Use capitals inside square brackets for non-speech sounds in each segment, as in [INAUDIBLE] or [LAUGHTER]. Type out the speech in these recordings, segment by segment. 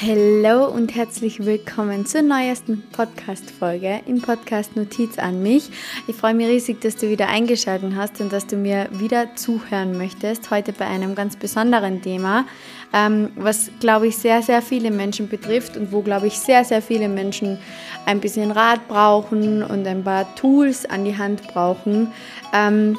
Hallo und herzlich willkommen zur neuesten Podcast-Folge im Podcast Notiz an mich. Ich freue mich riesig, dass du wieder eingeschaltet hast und dass du mir wieder zuhören möchtest. Heute bei einem ganz besonderen Thema, ähm, was, glaube ich, sehr, sehr viele Menschen betrifft und wo, glaube ich, sehr, sehr viele Menschen ein bisschen Rat brauchen und ein paar Tools an die Hand brauchen. Ähm,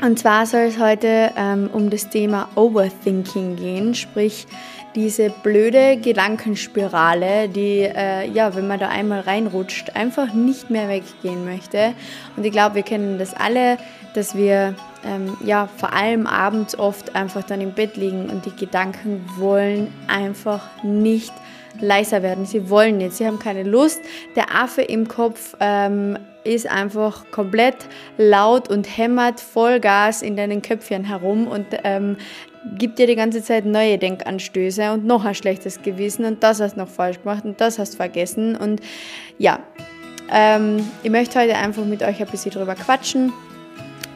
und zwar soll es heute ähm, um das Thema Overthinking gehen, sprich, diese blöde Gedankenspirale, die, äh, ja, wenn man da einmal reinrutscht, einfach nicht mehr weggehen möchte. Und ich glaube, wir kennen das alle, dass wir, ähm, ja, vor allem abends oft einfach dann im Bett liegen und die Gedanken wollen einfach nicht leiser werden. Sie wollen nicht, sie haben keine Lust. Der Affe im Kopf ähm, ist einfach komplett laut und hämmert Vollgas in deinen Köpfchen herum und ähm, gibt dir die ganze Zeit neue Denkanstöße und noch ein schlechtes Gewissen und das hast du noch falsch gemacht und das hast du vergessen. Und ja, ähm, ich möchte heute einfach mit euch ein bisschen drüber quatschen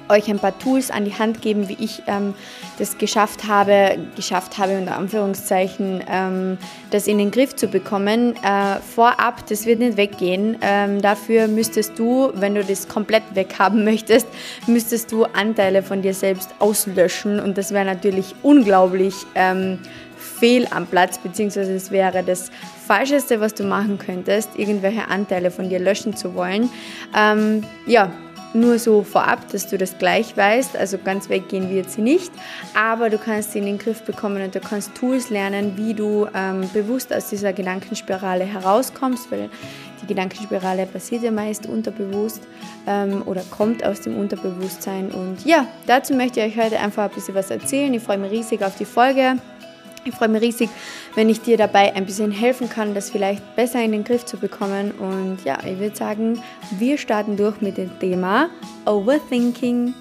euch ein paar Tools an die Hand geben, wie ich ähm, das geschafft habe, geschafft habe unter Anführungszeichen, ähm, das in den Griff zu bekommen. Äh, vorab, das wird nicht weggehen. Ähm, dafür müsstest du, wenn du das komplett weghaben [LAUGHS] möchtest, müsstest du Anteile von dir selbst auslöschen und das wäre natürlich unglaublich ähm, fehl am Platz, beziehungsweise es wäre das Falscheste, was du machen könntest, irgendwelche Anteile von dir löschen zu wollen. Ähm, ja, nur so vorab, dass du das gleich weißt. Also ganz weggehen wird sie nicht, aber du kannst sie in den Griff bekommen und du kannst Tools lernen, wie du ähm, bewusst aus dieser Gedankenspirale herauskommst, weil die Gedankenspirale passiert ja meist unterbewusst ähm, oder kommt aus dem Unterbewusstsein. Und ja, dazu möchte ich euch heute einfach ein bisschen was erzählen. Ich freue mich riesig auf die Folge. Ich freue mich riesig, wenn ich dir dabei ein bisschen helfen kann, das vielleicht besser in den Griff zu bekommen. Und ja, ich würde sagen, wir starten durch mit dem Thema Overthinking.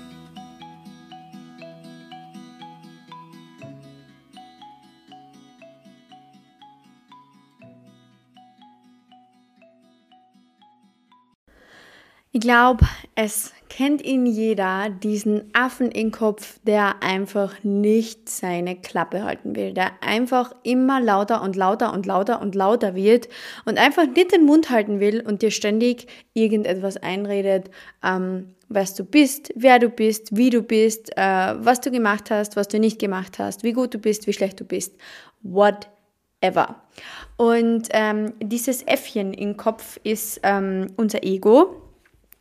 Ich glaube, es kennt ihn jeder, diesen Affen im Kopf, der einfach nicht seine Klappe halten will, der einfach immer lauter und lauter und lauter und lauter wird und einfach nicht den Mund halten will und dir ständig irgendetwas einredet, ähm, was du bist, wer du bist, wie du bist, äh, was du gemacht hast, was du nicht gemacht hast, wie gut du bist, wie schlecht du bist, whatever. Und ähm, dieses Äffchen im Kopf ist ähm, unser Ego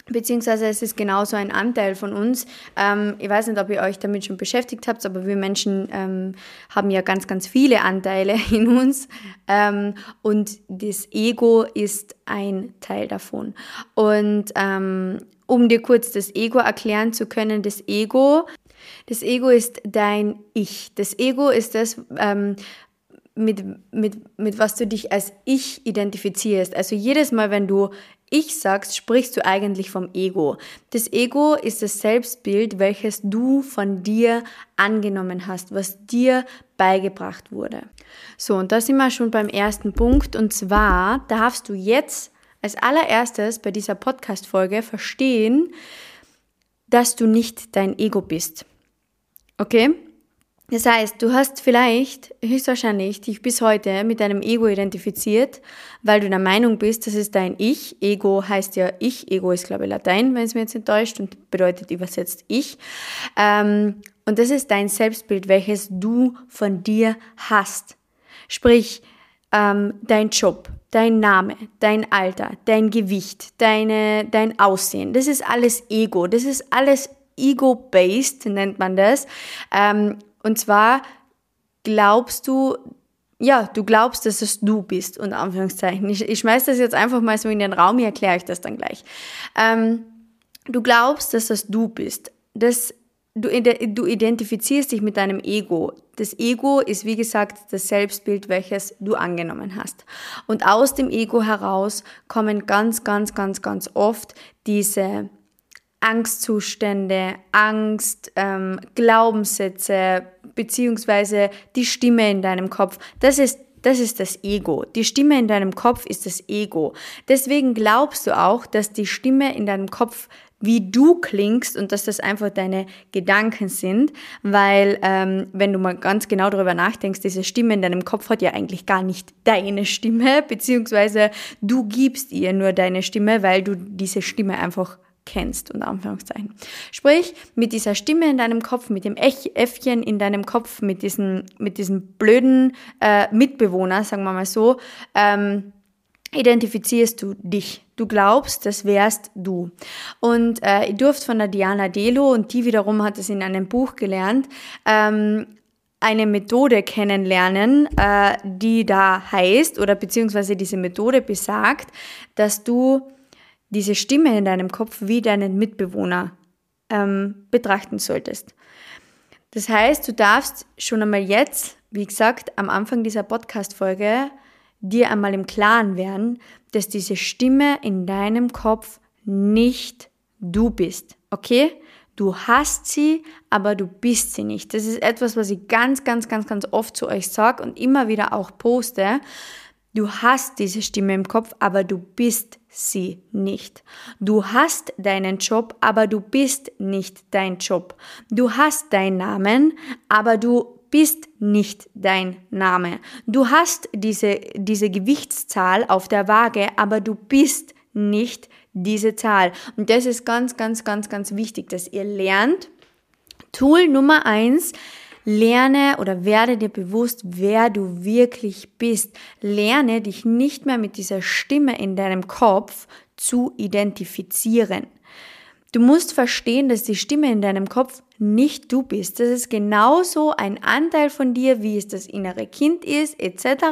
Beziehungsweise es ist genauso ein Anteil von uns. Ähm, ich weiß nicht, ob ihr euch damit schon beschäftigt habt, aber wir Menschen ähm, haben ja ganz, ganz viele Anteile [LAUGHS] in uns. Ähm, und das Ego ist ein Teil davon. Und ähm, um dir kurz das Ego erklären zu können, das Ego, das Ego ist dein Ich. Das Ego ist das, ähm, mit, mit, mit was du dich als Ich identifizierst. Also jedes Mal, wenn du ich sagst, sprichst du eigentlich vom Ego. Das Ego ist das Selbstbild, welches du von dir angenommen hast, was dir beigebracht wurde. So, und da sind wir schon beim ersten Punkt. Und zwar darfst du jetzt als allererstes bei dieser Podcast-Folge verstehen, dass du nicht dein Ego bist. Okay? Das heißt, du hast vielleicht höchstwahrscheinlich dich bis heute mit deinem Ego identifiziert, weil du der Meinung bist, das ist dein Ich. Ego heißt ja Ich. Ego ist, glaube ich, Latein, wenn es mir jetzt enttäuscht und bedeutet übersetzt Ich. Ähm, und das ist dein Selbstbild, welches du von dir hast. Sprich, ähm, dein Job, dein Name, dein Alter, dein Gewicht, deine, dein Aussehen. Das ist alles Ego. Das ist alles ego-based, nennt man das. Ähm, und zwar glaubst du, ja, du glaubst, dass es du bist, unter Anführungszeichen. Ich, ich schmeiß das jetzt einfach mal so in den Raum, hier erkläre ich das dann gleich. Ähm, du glaubst, dass es du bist. Das, du, du identifizierst dich mit deinem Ego. Das Ego ist, wie gesagt, das Selbstbild, welches du angenommen hast. Und aus dem Ego heraus kommen ganz, ganz, ganz, ganz oft diese Angstzustände, Angst, ähm, Glaubenssätze, beziehungsweise die Stimme in deinem Kopf. Das ist Das ist das Ego. Die Stimme in deinem Kopf ist das Ego. Deswegen glaubst du auch, dass die Stimme in deinem Kopf wie du klingst und dass das einfach deine Gedanken sind, weil ähm, wenn du mal ganz genau darüber nachdenkst, diese Stimme in deinem Kopf hat ja eigentlich gar nicht deine Stimme, beziehungsweise du gibst ihr nur deine Stimme, weil du diese Stimme einfach kennst, unter Anführungszeichen. Sprich, mit dieser Stimme in deinem Kopf, mit dem Äffchen in deinem Kopf, mit diesem, mit diesem blöden äh, Mitbewohner, sagen wir mal so, ähm, identifizierst du dich. Du glaubst, das wärst du. Und äh, ich durfte von der Diana Delo, und die wiederum hat es in einem Buch gelernt, ähm, eine Methode kennenlernen, äh, die da heißt, oder beziehungsweise diese Methode besagt, dass du diese Stimme in deinem Kopf wie deinen Mitbewohner ähm, betrachten solltest. Das heißt, du darfst schon einmal jetzt, wie gesagt, am Anfang dieser Podcast-Folge dir einmal im Klaren werden, dass diese Stimme in deinem Kopf nicht du bist. Okay? Du hast sie, aber du bist sie nicht. Das ist etwas, was ich ganz, ganz, ganz, ganz oft zu euch sage und immer wieder auch poste. Du hast diese Stimme im Kopf, aber du bist sie nicht. Du hast deinen Job, aber du bist nicht dein Job. Du hast deinen Namen, aber du bist nicht dein Name. Du hast diese, diese Gewichtszahl auf der Waage, aber du bist nicht diese Zahl. Und das ist ganz, ganz, ganz, ganz wichtig, dass ihr lernt. Tool Nummer eins, Lerne oder werde dir bewusst, wer du wirklich bist. Lerne dich nicht mehr mit dieser Stimme in deinem Kopf zu identifizieren. Du musst verstehen, dass die Stimme in deinem Kopf nicht du bist. Das ist genauso ein Anteil von dir, wie es das innere Kind ist, etc.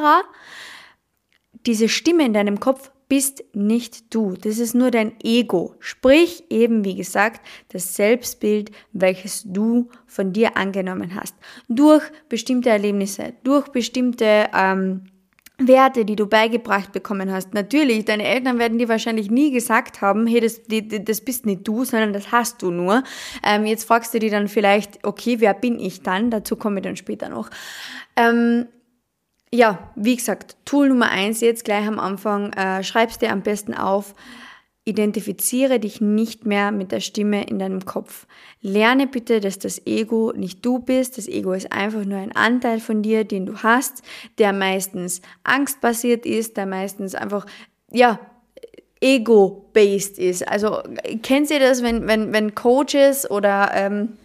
Diese Stimme in deinem Kopf bist nicht du. Das ist nur dein Ego. Sprich eben, wie gesagt, das Selbstbild, welches du von dir angenommen hast. Durch bestimmte Erlebnisse, durch bestimmte ähm, Werte, die du beigebracht bekommen hast. Natürlich, deine Eltern werden dir wahrscheinlich nie gesagt haben, hey, das, das bist nicht du, sondern das hast du nur. Ähm, jetzt fragst du dich dann vielleicht, okay, wer bin ich dann? Dazu komme ich dann später noch. Ähm, ja, wie gesagt, Tool Nummer eins jetzt gleich am Anfang, äh, schreibst dir am besten auf, Identifiziere dich nicht mehr mit der Stimme in deinem Kopf. Lerne bitte, dass das Ego nicht du bist. Das Ego ist einfach nur ein Anteil von dir, den du hast, der meistens angstbasiert ist, der meistens einfach, ja, ego-based ist. Also kennt ihr das, wenn, wenn, wenn Coaches oder ähm,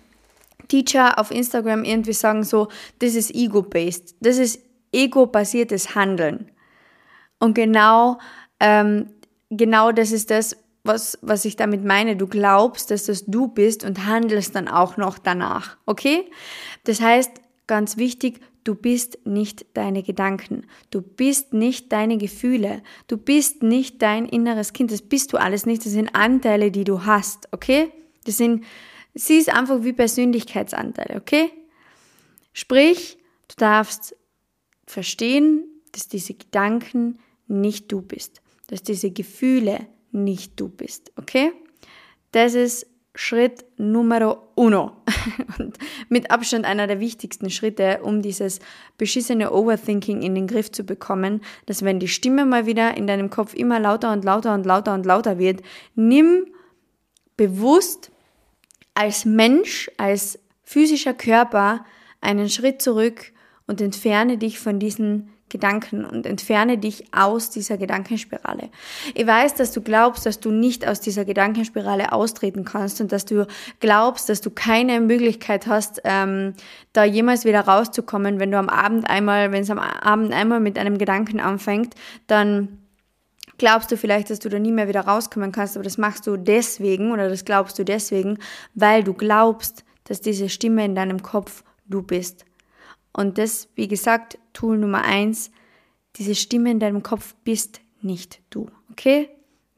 Teacher auf Instagram irgendwie sagen so, das ist ego-based, das ist ego-basiertes Handeln. Und genau ähm, genau das ist das, was, was ich damit meine. Du glaubst, dass das du bist und handelst dann auch noch danach. Okay? Das heißt, ganz wichtig, du bist nicht deine Gedanken. Du bist nicht deine Gefühle. Du bist nicht dein inneres Kind. Das bist du alles nicht. Das sind Anteile, die du hast. Okay? Das sind, sie ist einfach wie Persönlichkeitsanteile. Okay? Sprich, du darfst verstehen, dass diese Gedanken nicht du bist dass diese Gefühle nicht du bist, okay? Das ist Schritt Numero uno [LAUGHS] und mit Abstand einer der wichtigsten Schritte, um dieses beschissene Overthinking in den Griff zu bekommen, dass wenn die Stimme mal wieder in deinem Kopf immer lauter und lauter und lauter und lauter wird, nimm bewusst als Mensch, als physischer Körper einen Schritt zurück und entferne dich von diesen Gedanken und entferne dich aus dieser Gedankenspirale. Ich weiß, dass du glaubst, dass du nicht aus dieser Gedankenspirale austreten kannst und dass du glaubst, dass du keine Möglichkeit hast, ähm, da jemals wieder rauszukommen, wenn du am Abend einmal, wenn es am Abend einmal mit einem Gedanken anfängt, dann glaubst du vielleicht, dass du da nie mehr wieder rauskommen kannst, aber das machst du deswegen oder das glaubst du deswegen, weil du glaubst, dass diese Stimme in deinem Kopf du bist. Und das, wie gesagt, Tool Nummer eins, diese Stimme in deinem Kopf bist nicht du, okay?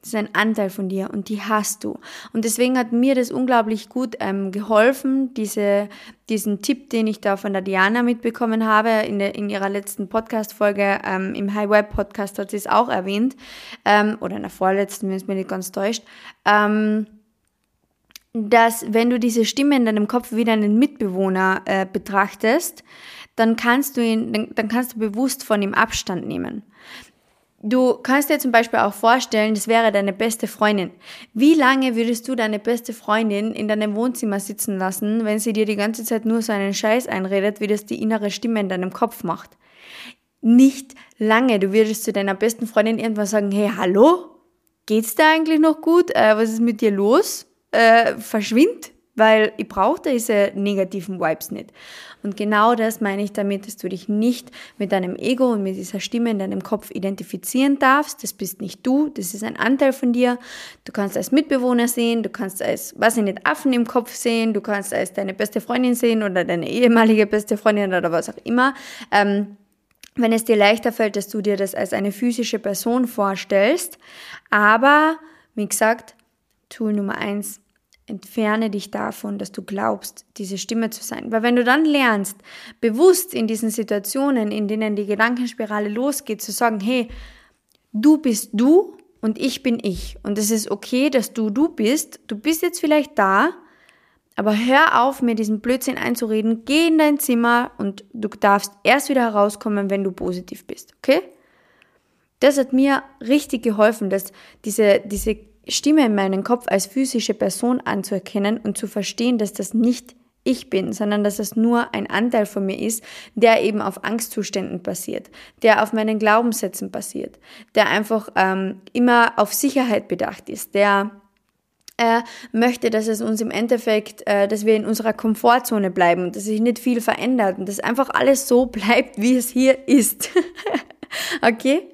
Das ist ein Anteil von dir und die hast du. Und deswegen hat mir das unglaublich gut ähm, geholfen, diese, diesen Tipp, den ich da von der Diana mitbekommen habe, in, der, in ihrer letzten Podcast-Folge, ähm, im High Web Podcast hat sie es auch erwähnt, ähm, oder in der vorletzten, wenn es mir nicht ganz täuscht, ähm, dass wenn du diese Stimme in deinem Kopf wie deinen Mitbewohner äh, betrachtest, dann kannst du ihn, dann, dann kannst du bewusst von ihm Abstand nehmen. Du kannst dir zum Beispiel auch vorstellen, das wäre deine beste Freundin. Wie lange würdest du deine beste Freundin in deinem Wohnzimmer sitzen lassen, wenn sie dir die ganze Zeit nur so einen Scheiß einredet, wie das die innere Stimme in deinem Kopf macht? Nicht lange. Du würdest zu deiner besten Freundin irgendwann sagen, hey, hallo? Geht's dir eigentlich noch gut? Äh, was ist mit dir los? Äh, verschwind weil ich brauche diese negativen Vibes nicht. Und genau das meine ich damit, dass du dich nicht mit deinem Ego und mit dieser Stimme in deinem Kopf identifizieren darfst. Das bist nicht du, das ist ein Anteil von dir. Du kannst als Mitbewohner sehen, du kannst als, was ich nicht, Affen im Kopf sehen, du kannst als deine beste Freundin sehen oder deine ehemalige beste Freundin oder was auch immer. Ähm, wenn es dir leichter fällt, dass du dir das als eine physische Person vorstellst. Aber, wie gesagt, Tool Nummer eins, entferne dich davon, dass du glaubst, diese Stimme zu sein. Weil wenn du dann lernst, bewusst in diesen Situationen, in denen die Gedankenspirale losgeht, zu sagen, hey, du bist du und ich bin ich. Und es ist okay, dass du du bist. Du bist jetzt vielleicht da, aber hör auf, mir diesen Blödsinn einzureden. Geh in dein Zimmer und du darfst erst wieder herauskommen, wenn du positiv bist. Okay? Das hat mir richtig geholfen, dass diese, diese Stimme in meinem Kopf als physische Person anzuerkennen und zu verstehen, dass das nicht ich bin, sondern dass es nur ein Anteil von mir ist, der eben auf Angstzuständen basiert, der auf meinen Glaubenssätzen basiert, der einfach ähm, immer auf Sicherheit bedacht ist, der äh, möchte, dass es uns im Endeffekt, äh, dass wir in unserer Komfortzone bleiben und dass sich nicht viel verändert und dass einfach alles so [LAUGHS] bleibt, wie es hier ist. [LAUGHS] okay?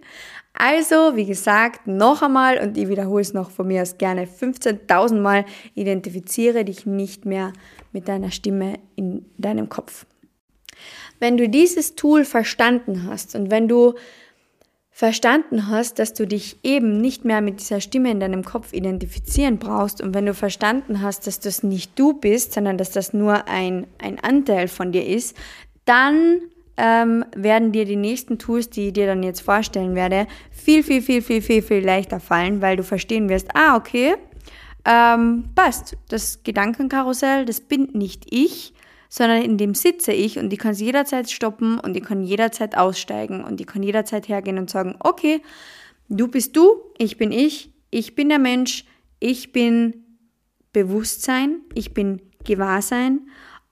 Also, wie gesagt, noch einmal und ich wiederhole es noch von mir aus gerne 15.000 Mal, identifiziere dich nicht mehr mit deiner Stimme in deinem Kopf. Wenn du dieses Tool verstanden hast und wenn du verstanden hast, dass du dich eben nicht mehr mit dieser Stimme in deinem Kopf identifizieren brauchst und wenn du verstanden hast, dass das nicht du bist, sondern dass das nur ein, ein Anteil von dir ist, dann ähm, werden dir die nächsten Tools, die ich dir dann jetzt vorstellen werde, viel, viel, viel, viel, viel, viel leichter fallen, weil du verstehen wirst, ah, okay, ähm, passt, das Gedankenkarussell, das bin nicht ich, sondern in dem sitze ich und die kann jederzeit stoppen und die kann jederzeit aussteigen und die kann jederzeit hergehen und sagen, okay, du bist du, ich bin ich, ich bin der Mensch, ich bin Bewusstsein, ich bin Gewahrsein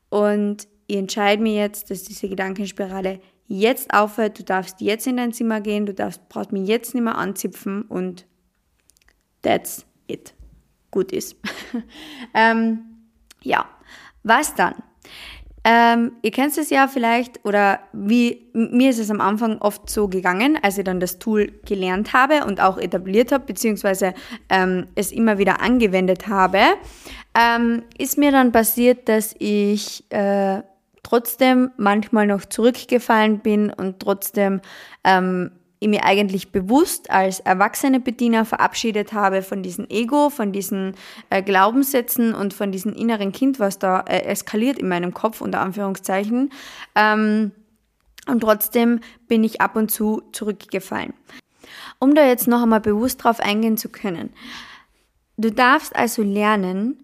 und ich entscheide mir jetzt, dass diese Gedankenspirale jetzt aufhört, du darfst jetzt in dein Zimmer gehen, du darfst, brauchst mich jetzt nicht mehr anzipfen und that's it. Gut ist. [LAUGHS] ähm, ja, was dann? Ähm, ihr kennt es ja vielleicht, oder wie mir ist es am Anfang oft so gegangen, als ich dann das Tool gelernt habe und auch etabliert habe, beziehungsweise ähm, es immer wieder angewendet habe, ähm, ist mir dann passiert, dass ich äh, trotzdem manchmal noch zurückgefallen bin und trotzdem ähm, ich mir eigentlich bewusst als erwachsene Bediener verabschiedet habe von diesem Ego, von diesen äh, Glaubenssätzen und von diesem inneren Kind, was da äh, eskaliert in meinem Kopf, unter Anführungszeichen. Ähm, und trotzdem bin ich ab und zu zurückgefallen. Um da jetzt noch einmal bewusst drauf eingehen zu können. Du darfst also lernen,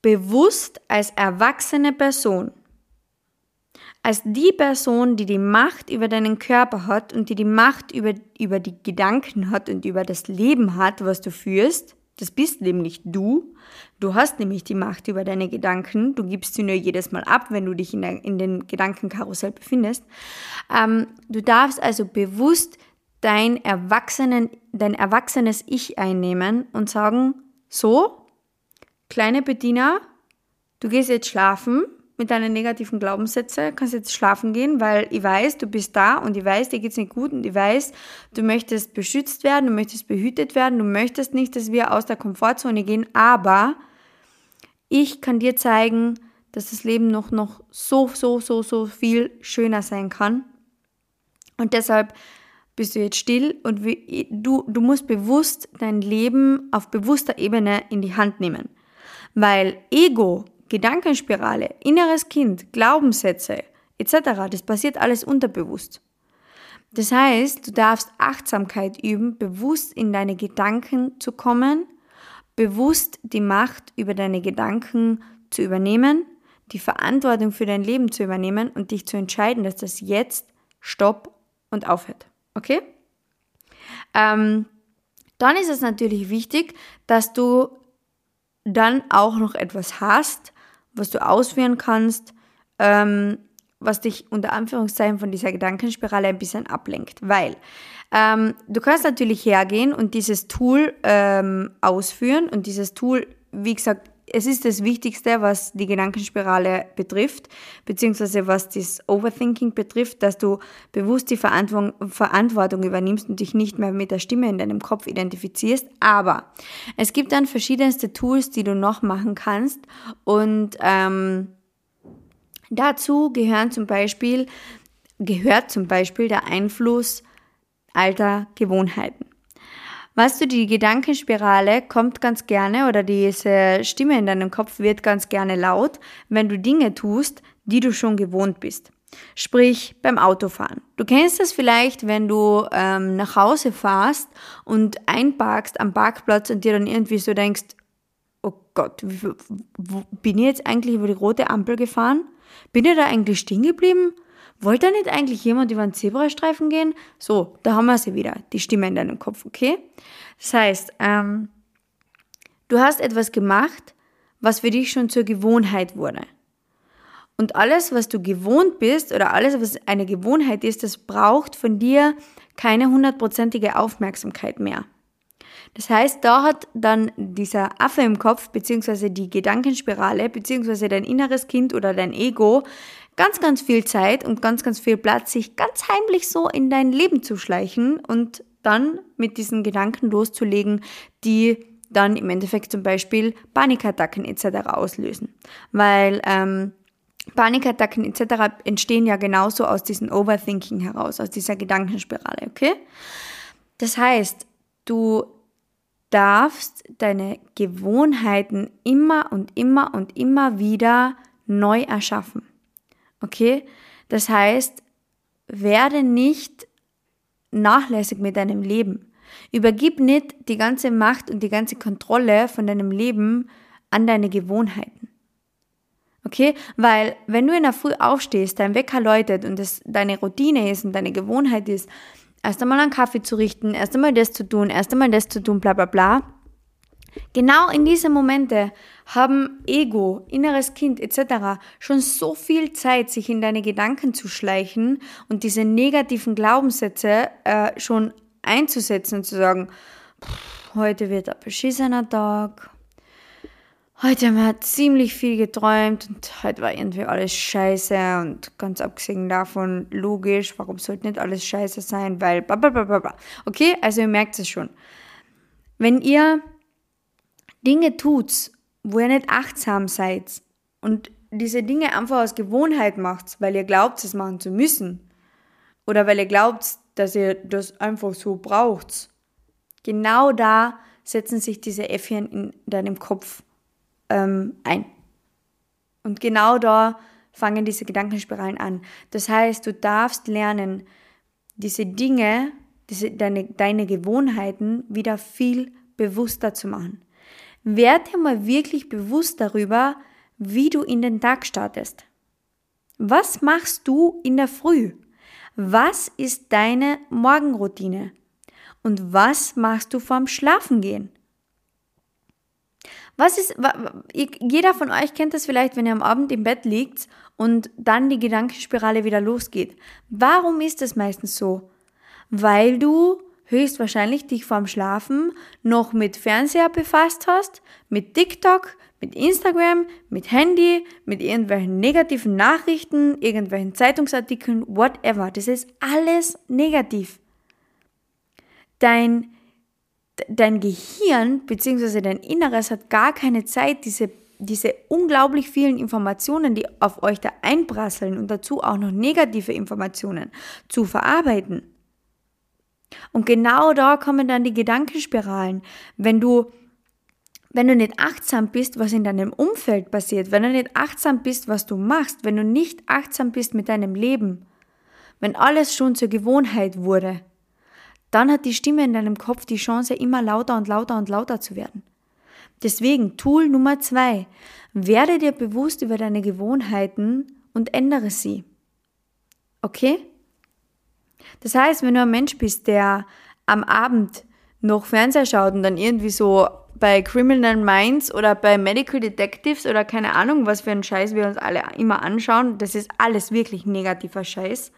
bewusst als erwachsene Person als die Person, die die Macht über deinen Körper hat und die die Macht über, über die Gedanken hat und über das Leben hat, was du führst. Das bist nämlich du. Du hast nämlich die Macht über deine Gedanken. Du gibst sie nur jedes Mal ab, wenn du dich in, der, in den Gedankenkarussell befindest. Ähm, du darfst also bewusst dein, Erwachsenen, dein erwachsenes Ich einnehmen und sagen, so, kleine Bediener, du gehst jetzt schlafen, mit deinen negativen Glaubenssätzen, kannst jetzt schlafen gehen, weil ich weiß, du bist da und ich weiß, dir geht's nicht gut und ich weiß, du möchtest beschützt werden, du möchtest behütet werden, du möchtest nicht, dass wir aus der Komfortzone gehen, aber ich kann dir zeigen, dass das Leben noch, noch so, so, so, so viel schöner sein kann. Und deshalb bist du jetzt still und du, du musst bewusst dein Leben auf bewusster Ebene in die Hand nehmen. Weil Ego Gedankenspirale, inneres Kind, Glaubenssätze etc., das passiert alles unterbewusst. Das heißt, du darfst Achtsamkeit üben, bewusst in deine Gedanken zu kommen, bewusst die Macht über deine Gedanken zu übernehmen, die Verantwortung für dein Leben zu übernehmen und dich zu entscheiden, dass das jetzt Stopp und aufhört. Okay? Ähm, dann ist es natürlich wichtig, dass du dann auch noch etwas hast, was du ausführen kannst, ähm, was dich unter Anführungszeichen von dieser Gedankenspirale ein bisschen ablenkt. Weil ähm, du kannst natürlich hergehen und dieses Tool ähm, ausführen und dieses Tool, wie gesagt, es ist das Wichtigste, was die Gedankenspirale betrifft, beziehungsweise was das Overthinking betrifft, dass du bewusst die Verantwortung, übernimmst und dich nicht mehr mit der Stimme in deinem Kopf identifizierst. Aber es gibt dann verschiedenste Tools, die du noch machen kannst und ähm, dazu gehören zum Beispiel, gehört zum Beispiel der Einfluss alter Gewohnheiten. Weißt du, die Gedankenspirale kommt ganz gerne oder diese Stimme in deinem Kopf wird ganz gerne laut, wenn du Dinge tust, die du schon gewohnt bist. Sprich beim Autofahren. Du kennst das vielleicht, wenn du ähm, nach Hause fährst und einparkst am Parkplatz und dir dann irgendwie so denkst, oh Gott, bin ich jetzt eigentlich über die rote Ampel gefahren? Bin ich da eigentlich stehen geblieben? Wollte da nicht eigentlich jemand über einen Zebrastreifen gehen? So, da haben wir sie wieder, die Stimme in deinem Kopf, okay? Das heißt, ähm, du hast etwas gemacht, was für dich schon zur Gewohnheit wurde. Und alles, was du gewohnt bist oder alles, was eine Gewohnheit ist, das braucht von dir keine hundertprozentige Aufmerksamkeit mehr. Das heißt, da hat dann dieser Affe im Kopf, beziehungsweise die Gedankenspirale, beziehungsweise dein inneres Kind oder dein Ego ganz, ganz viel Zeit und ganz, ganz viel Platz, sich ganz heimlich so in dein Leben zu schleichen und dann mit diesen Gedanken loszulegen, die dann im Endeffekt zum Beispiel Panikattacken etc. auslösen. Weil ähm, Panikattacken etc. entstehen ja genauso aus diesem Overthinking heraus, aus dieser Gedankenspirale, okay? Das heißt, du darfst deine Gewohnheiten immer und immer und immer wieder neu erschaffen. Okay? Das heißt, werde nicht nachlässig mit deinem Leben. Übergib nicht die ganze Macht und die ganze Kontrolle von deinem Leben an deine Gewohnheiten. Okay? Weil, wenn du in der Früh aufstehst, dein Wecker läutet und es deine Routine ist und deine Gewohnheit ist, erst einmal einen Kaffee zu richten, erst einmal das zu tun, erst einmal das zu tun, bla bla bla, Genau in diese Momente haben Ego, inneres Kind etc. schon so viel Zeit, sich in deine Gedanken zu schleichen und diese negativen Glaubenssätze äh, schon einzusetzen und zu sagen, heute wird ein beschissener Tag, heute haben wir ziemlich viel geträumt und heute war irgendwie alles scheiße und ganz abgesehen davon, logisch, warum sollte nicht alles scheiße sein, weil bla bla bla bla. Okay, also ihr merkt es schon. Wenn ihr Dinge tut, wo ihr nicht achtsam seid und diese Dinge einfach aus Gewohnheit macht, weil ihr glaubt, es machen zu müssen oder weil ihr glaubt, dass ihr das einfach so braucht. Genau da setzen sich diese Äffchen in deinem Kopf ähm, ein. Und genau da fangen diese Gedankenspiralen an. Das heißt, du darfst lernen, diese Dinge, diese, deine, deine Gewohnheiten wieder viel bewusster zu machen. Werd dir mal wirklich bewusst darüber, wie du in den Tag startest. Was machst du in der Früh? Was ist deine Morgenroutine? Und was machst du vorm Schlafengehen? Was ist, jeder von euch kennt das vielleicht, wenn ihr am Abend im Bett liegt und dann die Gedankenspirale wieder losgeht. Warum ist das meistens so? Weil du höchstwahrscheinlich dich vorm Schlafen noch mit Fernseher befasst hast, mit TikTok, mit Instagram, mit Handy, mit irgendwelchen negativen Nachrichten, irgendwelchen Zeitungsartikeln, whatever. Das ist alles negativ. Dein, dein Gehirn bzw. dein Inneres hat gar keine Zeit, diese, diese unglaublich vielen Informationen, die auf euch da einprasseln und dazu auch noch negative Informationen zu verarbeiten. Und genau da kommen dann die Gedankenspiralen. Wenn du, wenn du nicht achtsam bist, was in deinem Umfeld passiert, wenn du nicht achtsam bist, was du machst, wenn du nicht achtsam bist mit deinem Leben, wenn alles schon zur Gewohnheit wurde, dann hat die Stimme in deinem Kopf die Chance, immer lauter und lauter und lauter zu werden. Deswegen Tool Nummer zwei. Werde dir bewusst über deine Gewohnheiten und ändere sie. Okay? Das heißt, wenn du ein Mensch bist, der am Abend noch Fernseher schaut und dann irgendwie so bei Criminal Minds oder bei Medical Detectives oder keine Ahnung, was für ein Scheiß wir uns alle immer anschauen, das ist alles wirklich negativer Scheiß,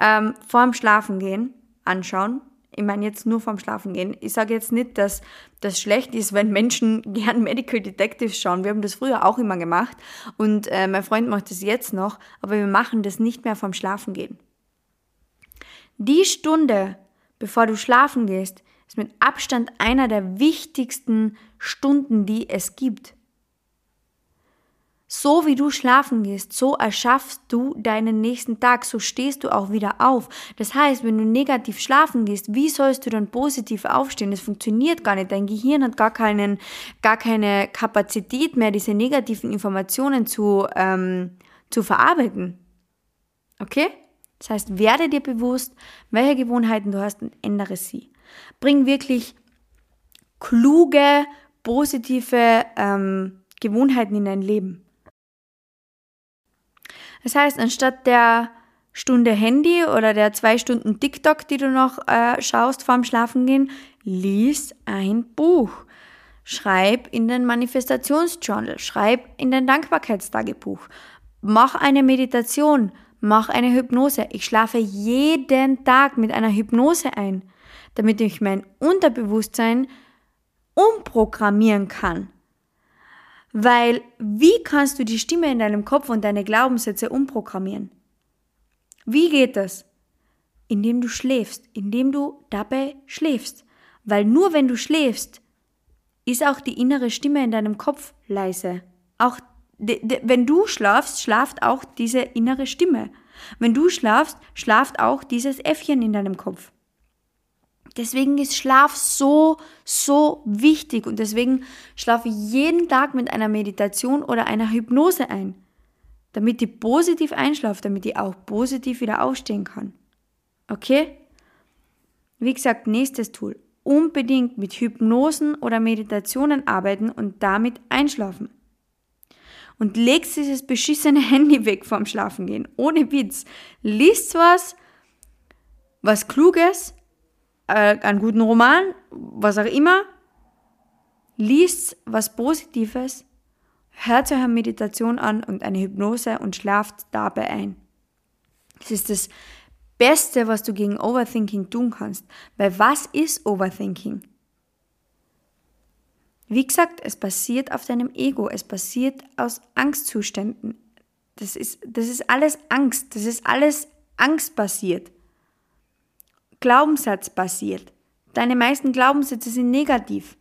ähm, vorm Schlafen gehen anschauen. Ich meine jetzt nur vorm Schlafen gehen. Ich sage jetzt nicht, dass das schlecht ist, wenn Menschen [LAUGHS] gern Medical Detectives schauen. Wir haben das früher auch immer gemacht und äh, mein Freund macht das jetzt noch, aber wir machen das nicht mehr vorm Schlafen gehen. Die Stunde, bevor du schlafen gehst, ist mit Abstand einer der wichtigsten Stunden, die es gibt. So wie du schlafen gehst, so erschaffst du deinen nächsten Tag, so stehst du auch wieder auf. Das heißt, wenn du negativ schlafen gehst, wie sollst du dann positiv aufstehen? Das funktioniert gar nicht. Dein Gehirn hat gar, keinen, gar keine Kapazität mehr, diese negativen Informationen zu, ähm, zu verarbeiten. Okay? Das heißt, werde dir bewusst, welche Gewohnheiten du hast und ändere sie. Bring wirklich kluge, positive ähm, Gewohnheiten in dein Leben. Das heißt, anstatt der Stunde Handy oder der zwei Stunden TikTok, die du noch äh, schaust vorm Schlafengehen, lies ein Buch. Schreib in den Manifestationsjournal, schreib in dein Dankbarkeitstagebuch, mach eine Meditation, mach eine Hypnose. Ich schlafe jeden Tag mit einer Hypnose ein, damit ich mein Unterbewusstsein umprogrammieren kann. Weil wie kannst du die Stimme in deinem Kopf und deine Glaubenssätze umprogrammieren? Wie geht das? Indem du schläfst, indem du dabei schläfst. Weil nur wenn du schläfst, ist auch die innere Stimme in deinem Kopf leise. Auch wenn du schlafst, schlaft auch diese innere Stimme. Wenn du schlafst, schlaft auch dieses Äffchen in deinem Kopf. Deswegen ist Schlaf so, so wichtig und deswegen schlafe ich jeden Tag mit einer Meditation oder einer Hypnose ein, damit ich positiv einschlafe, damit ich auch positiv wieder aufstehen kann. Okay? Wie gesagt, nächstes Tool. Unbedingt mit Hypnosen oder Meditationen arbeiten und damit einschlafen und legst dieses beschissene Handy weg vorm Schlafengehen. Ohne Witz. Liest was, was Kluges, äh, einen guten Roman, was auch immer. Liest was Positives, hört eine Meditation an und eine Hypnose und schlaft dabei ein. Das ist das Beste, was du gegen Overthinking tun kannst. Weil was ist Overthinking? Wie gesagt, es basiert auf deinem Ego, es basiert aus Angstzuständen. Das ist, das ist alles Angst, das ist alles angstbasiert. Glaubenssatzbasiert. Deine meisten Glaubenssätze sind negativ.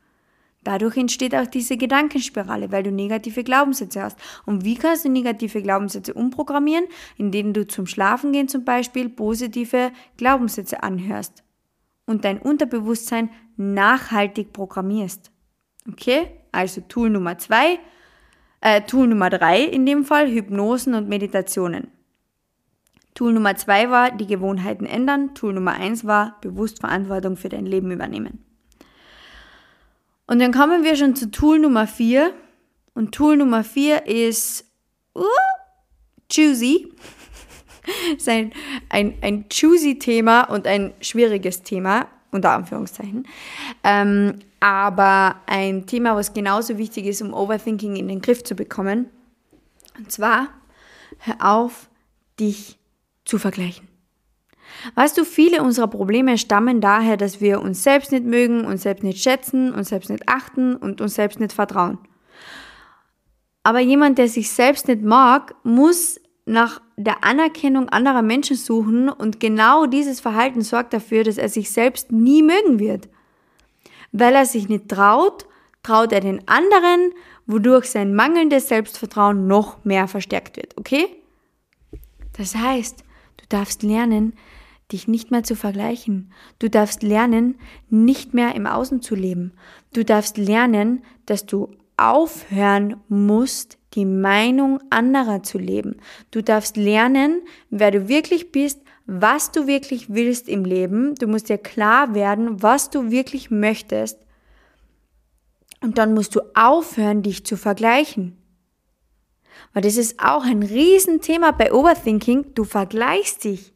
Dadurch entsteht auch diese Gedankenspirale, weil du negative Glaubenssätze hast. Und wie kannst du negative Glaubenssätze umprogrammieren? Indem du zum Schlafengehen zum Beispiel positive Glaubenssätze anhörst und dein Unterbewusstsein nachhaltig programmierst. Okay, also Tool Nummer zwei, äh, Tool Nummer drei in dem Fall, Hypnosen und Meditationen. Tool Nummer zwei war die Gewohnheiten ändern. Tool Nummer eins war bewusst Verantwortung für dein Leben übernehmen. Und dann kommen wir schon zu Tool Nummer vier. Und Tool Nummer vier ist uh, choosy. [LAUGHS] ist ein, ein, ein choosy Thema und ein schwieriges Thema, unter Anführungszeichen. Ähm, aber ein Thema, was genauso wichtig ist, um Overthinking in den Griff zu bekommen. Und zwar, hör auf, dich zu vergleichen. Weißt du, viele unserer Probleme stammen daher, dass wir uns selbst nicht mögen, uns selbst nicht schätzen, uns selbst nicht achten und uns selbst nicht vertrauen. Aber jemand, der sich selbst nicht mag, muss nach der Anerkennung anderer Menschen suchen und genau dieses Verhalten sorgt dafür, dass er sich selbst nie mögen wird. Weil er sich nicht traut, traut er den anderen, wodurch sein mangelndes Selbstvertrauen noch mehr verstärkt wird, okay? Das heißt, du darfst lernen, dich nicht mehr zu vergleichen. Du darfst lernen, nicht mehr im Außen zu leben. Du darfst lernen, dass du aufhören musst, die Meinung anderer zu leben. Du darfst lernen, wer du wirklich bist, was du wirklich willst im Leben. Du musst dir klar werden, was du wirklich möchtest. Und dann musst du aufhören, dich zu vergleichen. Weil das ist auch ein Riesenthema bei Overthinking. Du vergleichst dich.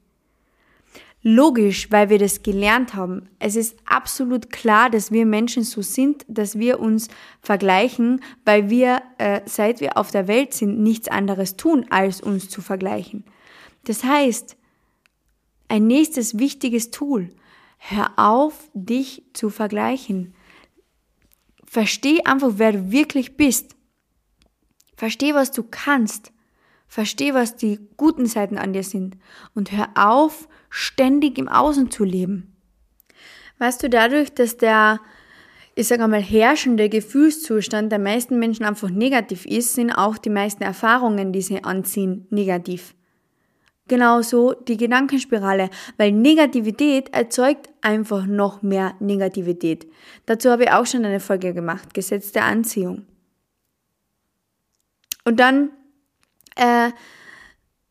Logisch, weil wir das gelernt haben. Es ist absolut klar, dass wir Menschen so sind, dass wir uns vergleichen, weil wir, äh, seit wir auf der Welt sind, nichts anderes tun, als uns zu vergleichen. Das heißt, ein nächstes wichtiges Tool, hör auf, dich zu vergleichen. Versteh einfach, wer du wirklich bist. Versteh, was du kannst. Versteh, was die guten Seiten an dir sind. Und hör auf, ständig im Außen zu leben. Weißt du, dadurch, dass der, ich sage einmal, herrschende Gefühlszustand der meisten Menschen einfach negativ ist, sind auch die meisten Erfahrungen, die sie anziehen, negativ. Genauso die Gedankenspirale, weil Negativität erzeugt einfach noch mehr Negativität. Dazu habe ich auch schon eine Folge gemacht, Gesetz der Anziehung. Und dann, äh,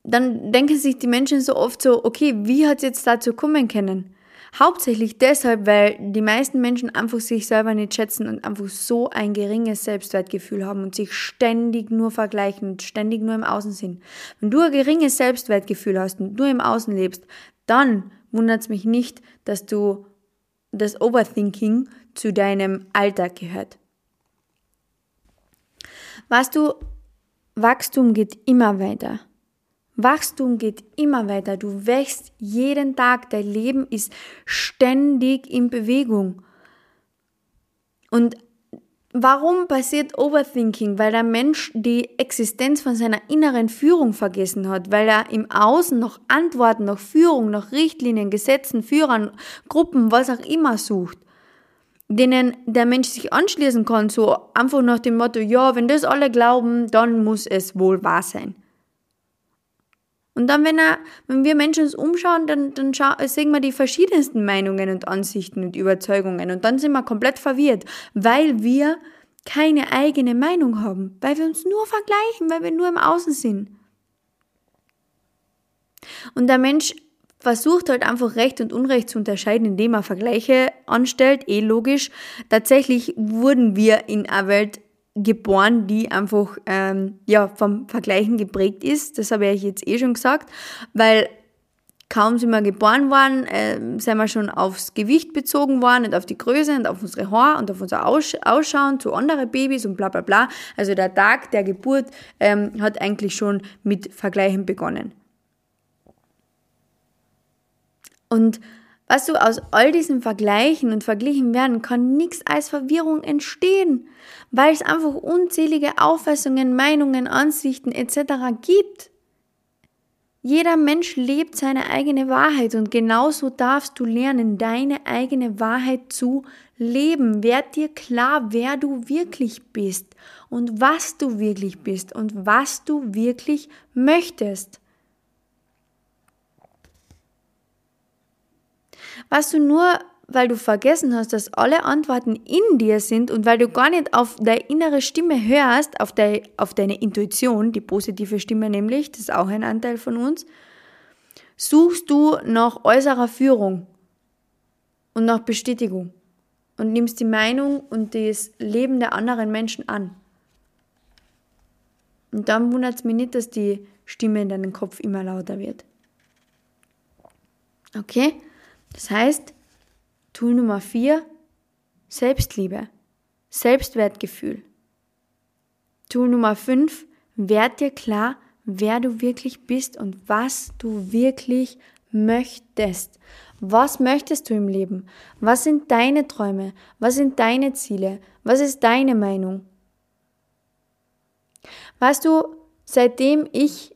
dann denken sich die Menschen so oft so, okay, wie hat es jetzt dazu kommen können? Hauptsächlich deshalb, weil die meisten Menschen einfach sich selber nicht schätzen und einfach so ein geringes Selbstwertgefühl haben und sich ständig nur vergleichen und ständig nur im Außen sind. Wenn du ein geringes Selbstwertgefühl hast und nur im Außen lebst, dann wundert es mich nicht, dass du das Overthinking zu deinem Alltag gehört. Weißt du, Wachstum geht immer weiter. Wachstum geht immer weiter. Du wächst jeden Tag. Dein Leben ist ständig in Bewegung. Und warum passiert Overthinking? Weil der Mensch die Existenz von seiner inneren Führung vergessen hat, weil er im Außen noch Antworten, noch Führung, noch Richtlinien, Gesetzen, Führern, Gruppen, was auch immer sucht denen der Mensch sich anschließen kann, so einfach nach dem Motto, ja, wenn das alle glauben, dann muss es wohl wahr sein. Und dann, wenn, er, wenn wir Menschen uns umschauen, dann, dann sehen wir die verschiedensten Meinungen und Ansichten und Überzeugungen. Und dann sind wir komplett verwirrt, weil wir keine eigene Meinung haben, weil wir uns nur vergleichen, weil wir nur im Außen sind. Und der Mensch versucht halt einfach Recht und Unrecht zu unterscheiden, indem er Vergleiche anstellt, eh logisch. Tatsächlich wurden wir in einer Welt geboren, die einfach ähm, ja, vom Vergleichen geprägt ist. Das habe ich jetzt eh schon gesagt, weil kaum sind wir geboren worden, äh, sind wir schon aufs Gewicht bezogen worden und auf die Größe und auf unsere Haar und auf unser Auss Ausschauen zu anderen Babys und bla bla bla. Also der Tag der Geburt ähm, hat eigentlich schon mit Vergleichen begonnen. Und Weißt du, aus all diesen Vergleichen und Verglichen werden kann nichts als Verwirrung entstehen, weil es einfach unzählige Auffassungen, Meinungen, Ansichten etc. gibt. Jeder Mensch lebt seine eigene Wahrheit und genauso darfst du lernen, deine eigene Wahrheit zu leben. Werd dir klar, wer du wirklich bist und was du wirklich bist und was du wirklich möchtest. Was du nur, weil du vergessen hast, dass alle Antworten in dir sind und weil du gar nicht auf deine innere Stimme hörst, auf, de, auf deine Intuition, die positive Stimme nämlich, das ist auch ein Anteil von uns, suchst du nach äußerer Führung und nach Bestätigung und nimmst die Meinung und das Leben der anderen Menschen an. Und dann wundert es mich nicht, dass die Stimme in deinem Kopf immer lauter wird. Okay? Das heißt, Tool Nummer 4, Selbstliebe, Selbstwertgefühl. Tool Nummer 5, werd dir klar, wer du wirklich bist und was du wirklich möchtest. Was möchtest du im Leben? Was sind deine Träume? Was sind deine Ziele? Was ist deine Meinung? Weißt du, seitdem ich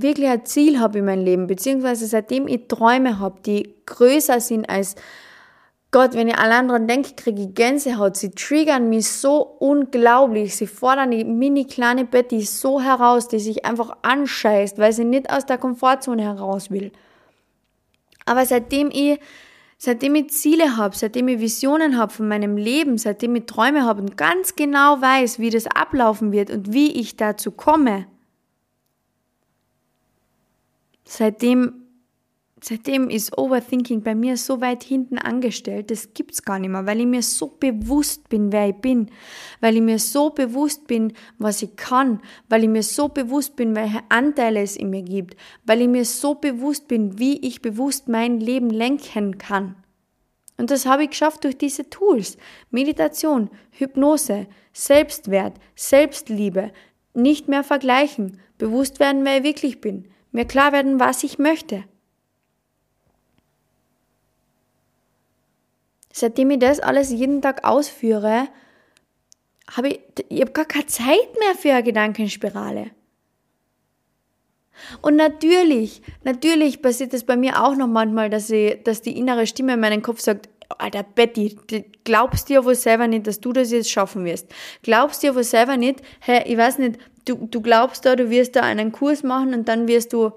wirklich ein Ziel habe in meinem Leben, beziehungsweise seitdem ich Träume habe, die größer sind als Gott, wenn ich allein dran denke, kriege ich Gänsehaut. Sie triggern mich so unglaublich. Sie fordern die mini kleine Betty so heraus, die sich einfach anscheißt, weil sie nicht aus der Komfortzone heraus will. Aber seitdem ich, seitdem ich Ziele habe, seitdem ich Visionen habe von meinem Leben, seitdem ich Träume habe und ganz genau weiß, wie das ablaufen wird und wie ich dazu komme, seitdem seitdem ist Overthinking bei mir so weit hinten angestellt, das gibt's gar nicht mehr, weil ich mir so bewusst bin, wer ich bin, weil ich mir so bewusst bin, was ich kann, weil ich mir so bewusst bin, welche Anteile es in mir gibt, weil ich mir so bewusst bin, wie ich bewusst mein Leben lenken kann. Und das habe ich geschafft durch diese Tools. Meditation, Hypnose, Selbstwert, Selbstliebe, nicht mehr vergleichen, bewusst werden, wer ich wirklich bin, mir klar werden, was ich möchte. Seitdem ich das alles jeden Tag ausführe, habe ich, ich habe gar keine Zeit mehr für eine Gedankenspirale. Und natürlich, natürlich passiert es bei mir auch noch manchmal, dass, ich, dass die innere Stimme in meinem Kopf sagt, Alter Betty, glaubst du ja wohl selber nicht, dass du das jetzt schaffen wirst? Glaubst du ja wohl selber nicht, hey, ich weiß nicht, du, du glaubst da, du wirst da einen Kurs machen und dann wirst du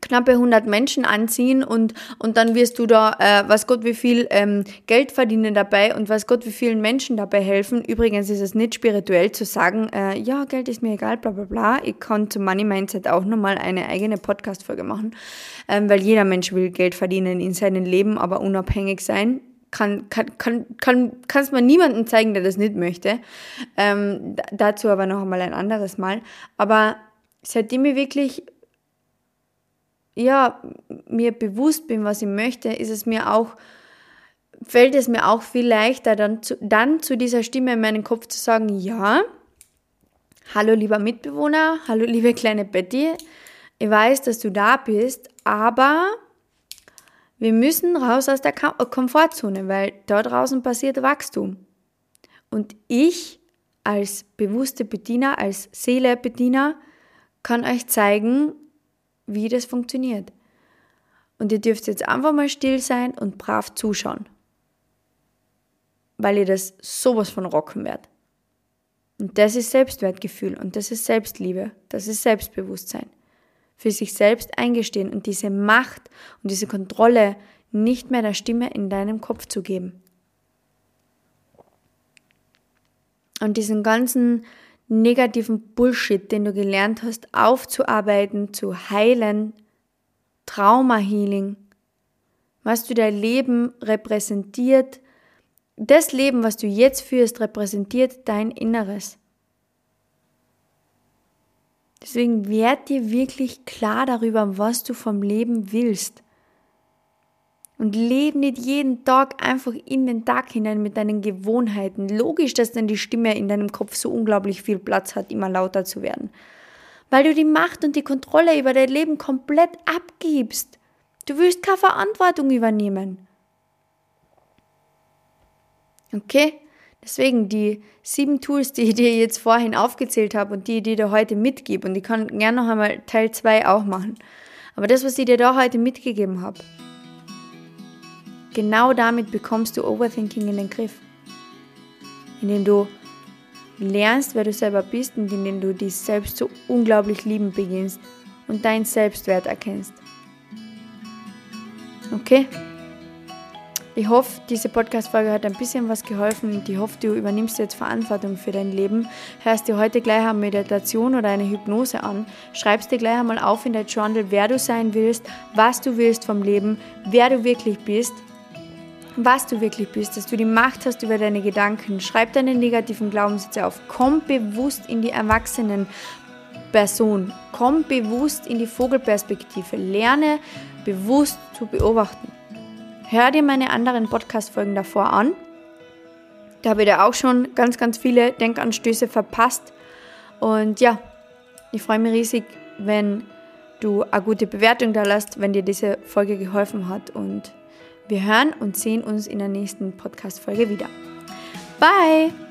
knappe 100 Menschen anziehen und, und dann wirst du da, äh, was Gott wie viel ähm, Geld verdienen dabei und was Gott wie vielen Menschen dabei helfen. Übrigens ist es nicht spirituell zu sagen, äh, ja, Geld ist mir egal, bla bla bla. Ich kann zum Money Mindset auch nochmal eine eigene Podcast-Folge machen, ähm, weil jeder Mensch will Geld verdienen in seinem Leben, aber unabhängig sein. Kann, kann, kann, kann, kannst man niemandem zeigen, der das nicht möchte. Ähm, dazu aber noch einmal ein anderes Mal. Aber seitdem ich wirklich ja, mir bewusst bin, was ich möchte, ist es mir auch, fällt es mir auch viel leichter, dann zu, dann zu dieser Stimme in meinem Kopf zu sagen, ja, hallo lieber Mitbewohner, hallo liebe kleine Betty, ich weiß, dass du da bist, aber wir müssen raus aus der Komfortzone, weil da draußen passiert Wachstum. Und ich als bewusste Bediener, als Seele Bediener, kann euch zeigen, wie das funktioniert. Und ihr dürft jetzt einfach mal still sein und brav zuschauen. Weil ihr das sowas von rocken werdet. Und das ist Selbstwertgefühl und das ist Selbstliebe, das ist Selbstbewusstsein. Für sich selbst eingestehen und diese Macht und diese Kontrolle nicht mehr der Stimme in deinem Kopf zu geben. Und diesen ganzen negativen Bullshit, den du gelernt hast, aufzuarbeiten, zu heilen, Trauma-Healing, was du dein Leben repräsentiert, das Leben, was du jetzt führst, repräsentiert dein Inneres. Deswegen werd dir wirklich klar darüber, was du vom Leben willst. Und lebe nicht jeden Tag einfach in den Tag hinein mit deinen Gewohnheiten. Logisch, dass dann die Stimme in deinem Kopf so unglaublich viel Platz hat, immer lauter zu werden. Weil du die Macht und die Kontrolle über dein Leben komplett abgibst. Du willst keine Verantwortung übernehmen. Okay? Deswegen die sieben Tools, die ich dir jetzt vorhin aufgezählt habe und die, die ich dir heute mitgebe, und ich kann gerne noch einmal Teil 2 auch machen. Aber das, was ich dir da heute mitgegeben habe, Genau damit bekommst du Overthinking in den Griff. Indem du lernst, wer du selber bist und indem du dich selbst so unglaublich lieben beginnst und deinen Selbstwert erkennst. Okay? Ich hoffe, diese Podcast-Folge hat ein bisschen was geholfen ich hoffe, du übernimmst jetzt Verantwortung für dein Leben. Hörst dir heute gleich eine Meditation oder eine Hypnose an, schreibst dir gleich einmal auf in dein Journal, wer du sein willst, was du willst vom Leben, wer du wirklich bist was du wirklich bist, dass du die Macht hast über deine Gedanken. Schreib deine negativen Glaubenssätze auf. Komm bewusst in die erwachsenen Person. Komm bewusst in die Vogelperspektive. Lerne bewusst zu beobachten. Hör dir meine anderen Podcast-Folgen davor an. Da habe ich auch schon ganz, ganz viele Denkanstöße verpasst. Und ja, ich freue mich riesig, wenn du eine gute Bewertung da lässt, wenn dir diese Folge geholfen hat. Und wir hören und sehen uns in der nächsten Podcast-Folge wieder. Bye!